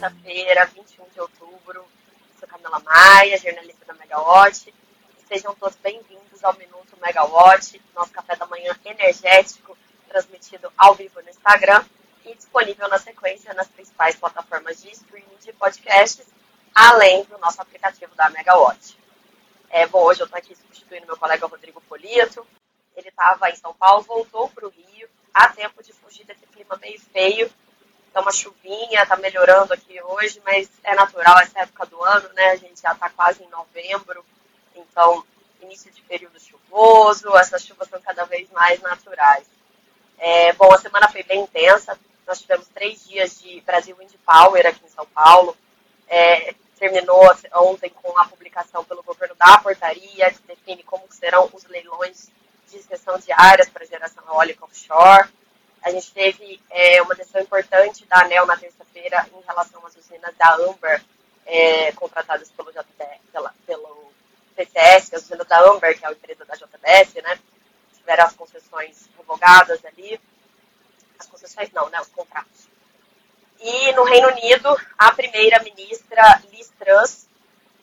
terça-feira, 21 de outubro. Sou Camila Maia, jornalista da Megawatt. Sejam todos bem-vindos ao Minuto Megawatt, nosso café da manhã energético, transmitido ao vivo no Instagram e disponível na sequência nas principais plataformas de streaming de podcasts, além do nosso aplicativo da Megawatt. É, bom, hoje eu estou aqui substituindo meu colega Rodrigo Polito. Ele estava em São Paulo, voltou para o Rio, há tempo de fugir desse clima meio feio Tá uma chuvinha, tá melhorando aqui hoje, mas é natural essa época do ano, né? A gente já tá quase em novembro, então início de período chuvoso, essas chuvas são cada vez mais naturais. É, bom, a semana foi bem intensa, nós tivemos três dias de Brasil Wind Power aqui em São Paulo. É, terminou ontem com a publicação pelo governo da portaria, que define como serão os leilões de exceção de áreas para geração eólica offshore. A gente teve é, uma decisão importante da ANEL na terça-feira em relação às usinas da Amber, é, contratadas pelo, JBS, pela, pelo PCS, as usinas da Amber, que é a empresa da JBS, né? Tiveram as concessões revogadas ali. As concessões não, né? Os contratos. E no Reino Unido, a primeira-ministra Liz Truss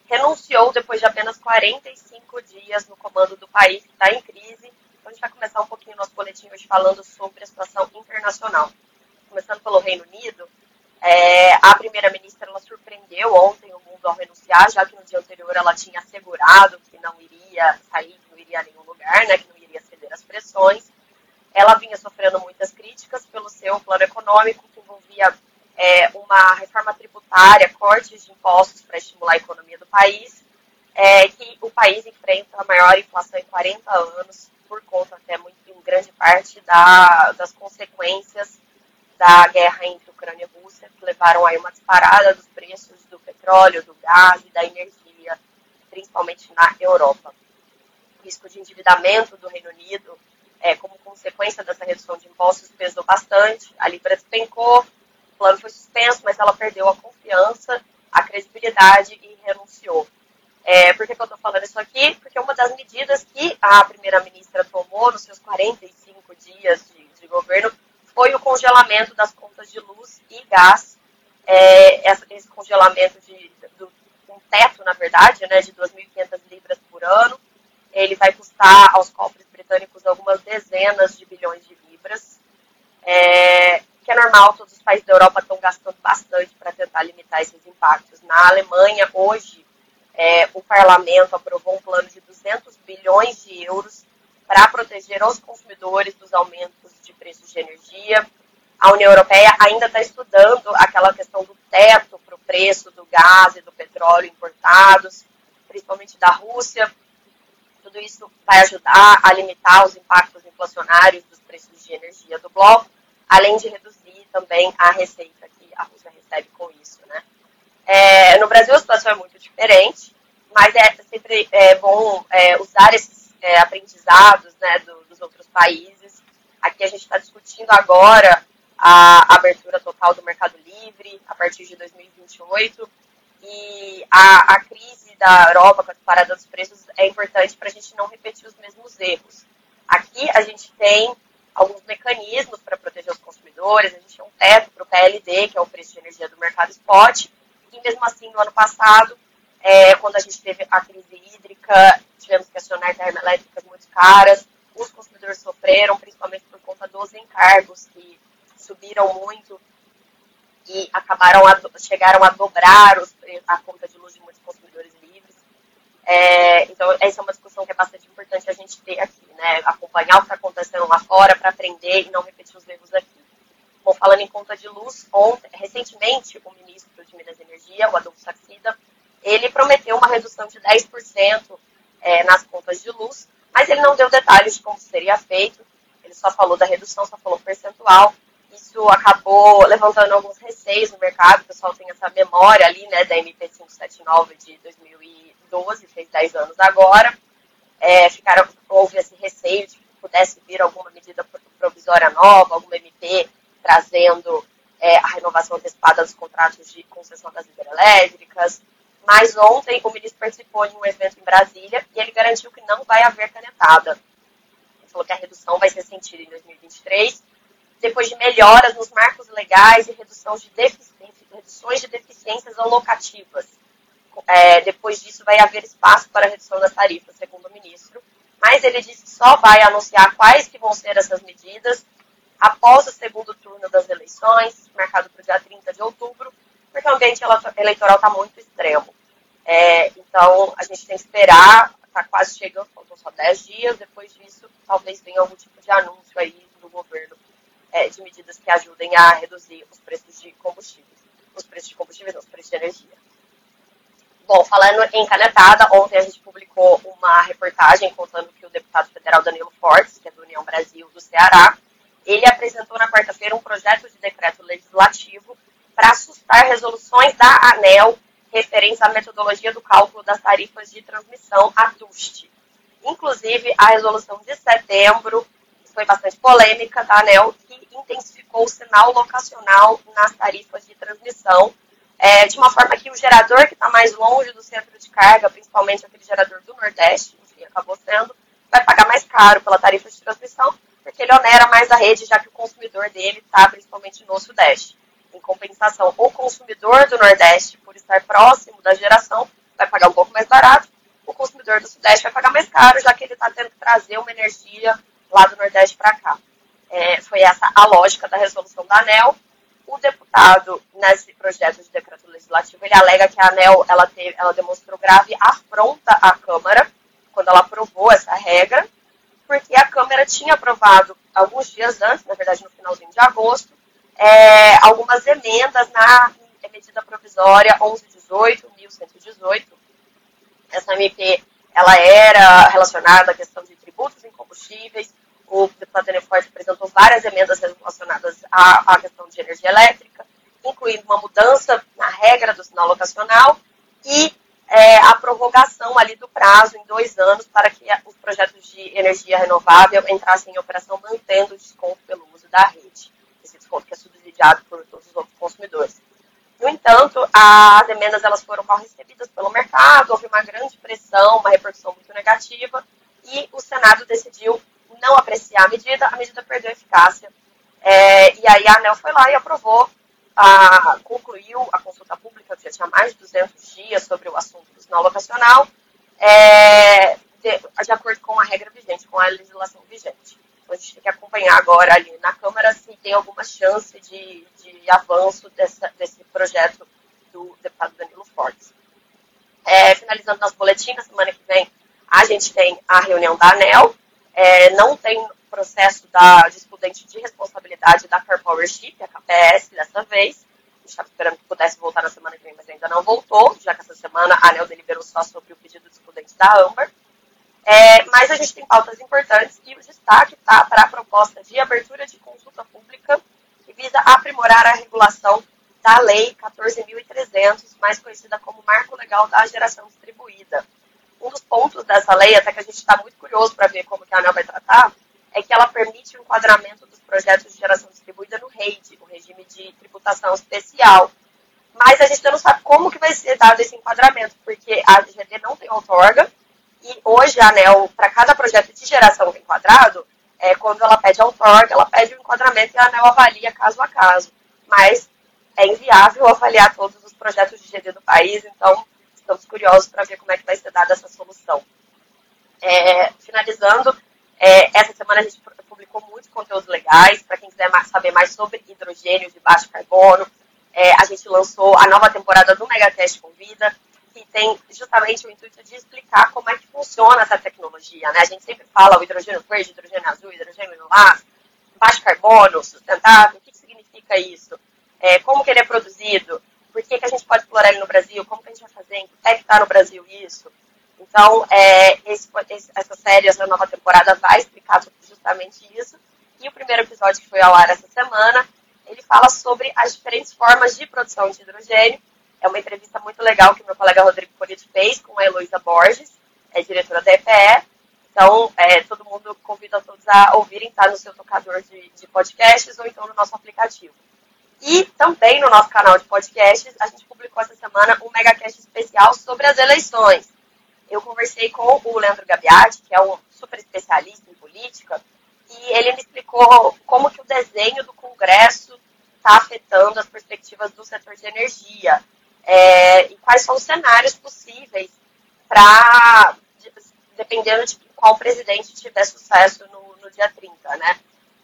renunciou depois de apenas 45 dias no comando do país que está em crise então a gente vai começar um pouquinho nosso boletim hoje falando sobre a situação internacional. Começando pelo Reino Unido, é, a primeira-ministra ela surpreendeu ontem o mundo ao renunciar, já que no dia anterior ela tinha assegurado que não iria sair, que não iria a nenhum lugar, né, que não iria ceder às pressões. Ela vinha sofrendo muitas críticas pelo seu plano econômico, que envolvia é, uma reforma tributária, cortes de impostos para estimular a economia do país, é, que o país enfrenta a maior inflação em 40 anos, por conta até muito em grande parte da, das consequências da guerra entre Ucrânia e Rússia, que levaram aí uma disparada dos preços do petróleo, do gás e da energia, principalmente na Europa. O risco de endividamento do Reino Unido, é, como consequência dessa redução de impostos, pesou bastante. A Libra despencou, o plano foi suspenso, mas ela perdeu a confiança, a credibilidade e renunciou. É, por que, que eu estou falando isso aqui? Porque uma das medidas que a primeira-ministra tomou nos seus 45 dias de, de, governo foi o congelamento das contas de luz e gás. É, esse congelamento de, um teto, na verdade, né, de 2.500 libras por ano. Ele vai custar aos cofres britânicos algumas dezenas de bilhões de libras. É, que é normal, todos os países da Europa estão gastando bastante para tentar limitar esses impactos. Na Alemanha, hoje, é, o parlamento aprovou um plano de 200 bilhões de euros para proteger os consumidores dos aumentos de preços de energia. A União Europeia ainda está estudando aquela questão do teto para o preço do gás e do petróleo importados, principalmente da Rússia. Tudo isso vai ajudar a limitar os impactos inflacionários dos preços de energia do bloco, além de reduzir também a receita que a Rússia recebe com isso. Né? É, no Brasil a situação é muito diferente, mas é sempre é, bom é, usar esses é, aprendizados né, do, dos outros países. Aqui a gente está discutindo agora a abertura total do Mercado Livre a partir de 2028 e a, a crise da Europa com a disparada dos preços é importante para a gente não repetir os mesmos erros. Aqui a gente tem alguns mecanismos para proteger os consumidores, a gente tem um teto para o PLD, que é o preço de energia do mercado spot, e mesmo assim, no ano passado, é, quando a gente teve a crise hídrica, tivemos que acionar termoelétricas muito caras, os consumidores sofreram, principalmente por conta dos encargos, que subiram muito e acabaram a, chegaram a dobrar os, a conta de luz de muitos consumidores livres. É, então, essa é uma discussão que é bastante importante a gente ter aqui, né? Acompanhar o que está acontecendo lá fora para aprender e não repetir os erros aqui. Bom, falando em conta de luz, ontem, recentemente o ministro de Minas e Energia, o Adolfo Saxida, ele prometeu uma redução de 10% é, nas contas de luz, mas ele não deu detalhes de como seria feito, ele só falou da redução, só falou percentual. Isso acabou levantando alguns receios no mercado, o pessoal tem essa memória ali, né, da MP579 de 2012, fez 10 anos agora. É, ficaram, houve esse receio de que pudesse vir alguma medida provisória nova, alguma MP trazendo é, a renovação antecipada dos contratos de concessão das hidrelétricas. Mas ontem o ministro participou de um evento em Brasília e ele garantiu que não vai haver canetada. Ele falou que a redução vai ser sentida em 2023 depois de melhoras nos marcos legais e redução de reduções de deficiências alocativas. É, depois disso, vai haver espaço para redução das tarifas, segundo o ministro. Mas ele disse que só vai anunciar quais que vão ser essas medidas após o segundo turno das eleições, marcado para o dia 30 de outubro, porque o ambiente eleitoral está muito extremo. É, então, a gente tem que esperar, está quase chegando, faltam só 10 dias, depois disso, talvez venha algum tipo de anúncio aí do governo é, de medidas que ajudem a reduzir os preços de combustíveis. Os preços de combustíveis, não, os preços de energia. Bom, falando em canetada, ontem a gente publicou uma reportagem contando que o deputado federal Danilo Fortes, que é do União Brasil do Ceará, ele apresentou na quarta-feira um projeto de decreto legislativo para assustar resoluções da ANEL referentes à metodologia do cálculo das tarifas de transmissão, a TUST. Inclusive, a resolução de setembro foi bastante polêmica da ANEL, que intensificou o sinal locacional nas tarifas de transmissão, é, de uma forma que o gerador que está mais longe do centro de carga, principalmente aquele gerador do Nordeste, enfim, acabou sendo, vai pagar mais caro pela tarifa de transmissão, porque ele onera mais a rede, já que o consumidor dele está principalmente no Sudeste. Em compensação, o consumidor do Nordeste, por estar próximo da geração, vai pagar um pouco mais barato, o consumidor do Sudeste vai pagar mais caro, já que ele está tendo que trazer uma energia lá do Nordeste para cá. É, foi essa a lógica da resolução da ANEL. O deputado, nesse projeto de decreto legislativo, ele alega que a ANEL ela, teve, ela demonstrou grave afronta à Câmara quando ela aprovou essa regra, porque a Câmara tinha aprovado alguns dias antes, na verdade no finalzinho de agosto, é, algumas emendas na medida provisória 1118, 1118. Essa MP ela era relacionada à questão de tributos em combustíveis. O deputado Daniel Forte apresentou várias emendas relacionadas à, à questão de energia elétrica, incluindo uma mudança na regra do sinal locacional e é, a prorrogação ali do prazo em dois anos para que os projetos de energia renovável entrassem em operação mantendo o desconto pelo uso da rede. Esse desconto que é subsidiado por todos os outros consumidores. No entanto, as emendas elas foram mal recebidas pelo mercado, houve uma grande pressão, uma repercussão muito negativa, e o Senado decidiu não apreciar a medida, a medida perdeu eficácia. É, e aí a ANEL foi lá e aprovou, a, concluiu a consulta pública, que já tinha mais de 200 dias sobre o assunto locacional, é, de, de acordo com a regra vigente, com a legislação vigente. Então, a gente tem que acompanhar agora ali na Câmara se tem alguma chance de, de avanço dessa, desse projeto do deputado Danilo Fortes. É, finalizando nosso boletim, na semana que vem a gente tem a reunião da ANEL, é, não tem processo da, de estudante de responsabilidade da Car Power Chip, a KPS, dessa vez. Estava esperando que pudesse voltar na semana que vem, mas ainda não voltou, já que essa semana a ANEL deliberou só sobre o pedido de estudante da AMBER. É, mas a gente tem pautas importantes e o destaque está para a proposta de abertura de consulta pública que visa aprimorar a regulação da Lei 14.300, mais conhecida como Marco Legal da Geração Distribuída. Um dos pontos dessa lei, até que a gente está muito curioso para ver como que a ANEL vai tratar, é que ela permite o enquadramento dos projetos de geração distribuída no REID, o regime de tributação especial. Mas a gente não sabe como que vai ser dado esse enquadramento, porque a GD não tem outorga, e hoje a ANEL, para cada projeto de geração enquadrado, é, quando ela pede outorga, ela pede o enquadramento e a ANEL avalia caso a caso. Mas é inviável avaliar todos os projetos de GD do país, então estamos curiosos para ver como é que vai ser dada essa solução. É, finalizando, é, essa semana a gente publicou muitos conteúdos legais, para quem quiser saber mais sobre hidrogênio de baixo carbono. É, a gente lançou a nova temporada do Megatest Convida, que tem justamente o intuito de explicar como é que funciona essa tecnologia. Né? A gente sempre fala o hidrogênio verde, hidrogênio azul, hidrogênio lilás, baixo carbono, sustentável, o que, que significa isso? É, como que ele é produzido? Por que, que a gente pode explorar ele no Brasil? Como que a gente vai fazer? Em que está no Brasil isso? Então, é, esse, essa série, essa nova temporada vai explicar justamente isso. E o primeiro episódio que foi ao ar essa semana, ele fala sobre as diferentes formas de produção de hidrogênio é uma entrevista muito legal que meu colega Rodrigo Polito fez com a Heloísa Borges, é diretora da EPE. Então, é, todo mundo convida todos a ouvirem, tá no seu tocador de, de podcasts ou então no nosso aplicativo. E também no nosso canal de podcasts, a gente publicou essa semana um megacast especial sobre as eleições. Eu conversei com o Leandro Gabiati, que é um super especialista em política, e ele me explicou como que o desenho do Congresso está afetando as perspectivas do setor de energia é, e quais são os cenários possíveis para, dependendo de qual presidente tiver sucesso no, no dia 30, né?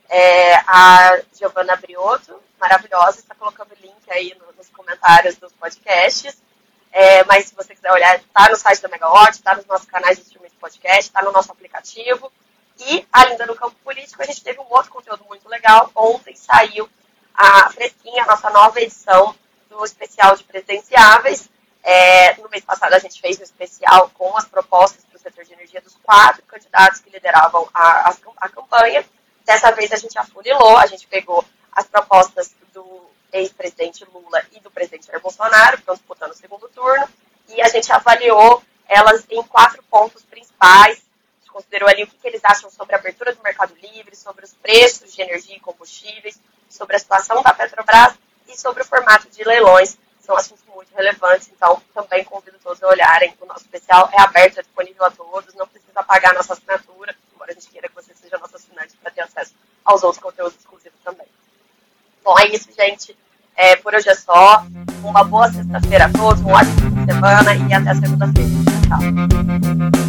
É, a Giovana Briotto, maravilhosa, está colocando o link aí no, nos comentários dos podcasts. É, mas se você quiser olhar, está no site da Megawatt, está nos nossos canais de streaming de podcast, está no nosso aplicativo. E, ainda no campo político, a gente teve um outro conteúdo muito legal. Ontem saiu a fresquinha, a nossa nova edição do especial de presidenciáveis. É, no mês passado, a gente fez um especial com as propostas para o setor de energia dos quatro candidatos que lideravam a, a, a campanha. Dessa vez, a gente afunilou, a gente pegou as propostas do ex-presidente Lula e do presidente Jair Bolsonaro, que estão disputando o segundo turno, e a gente avaliou elas em quatro pontos principais. A gente considerou ali o que, que eles acham sobre a abertura do mercado livre, sobre os preços de energia e combustíveis, sobre a situação da Petrobras e sobre o formato de leilões. São assuntos muito relevantes, então também convido todos a olharem. O nosso especial é aberto, é disponível a todos, não precisa pagar a nossa assinatura, embora a gente queira que você seja nosso assinante para ter acesso aos outros conteúdos exclusivos também. Bom, é isso, gente. É, por hoje é só. Uma boa sexta-feira a todos, um ótimo fim de semana e até segunda-feira. Tchau.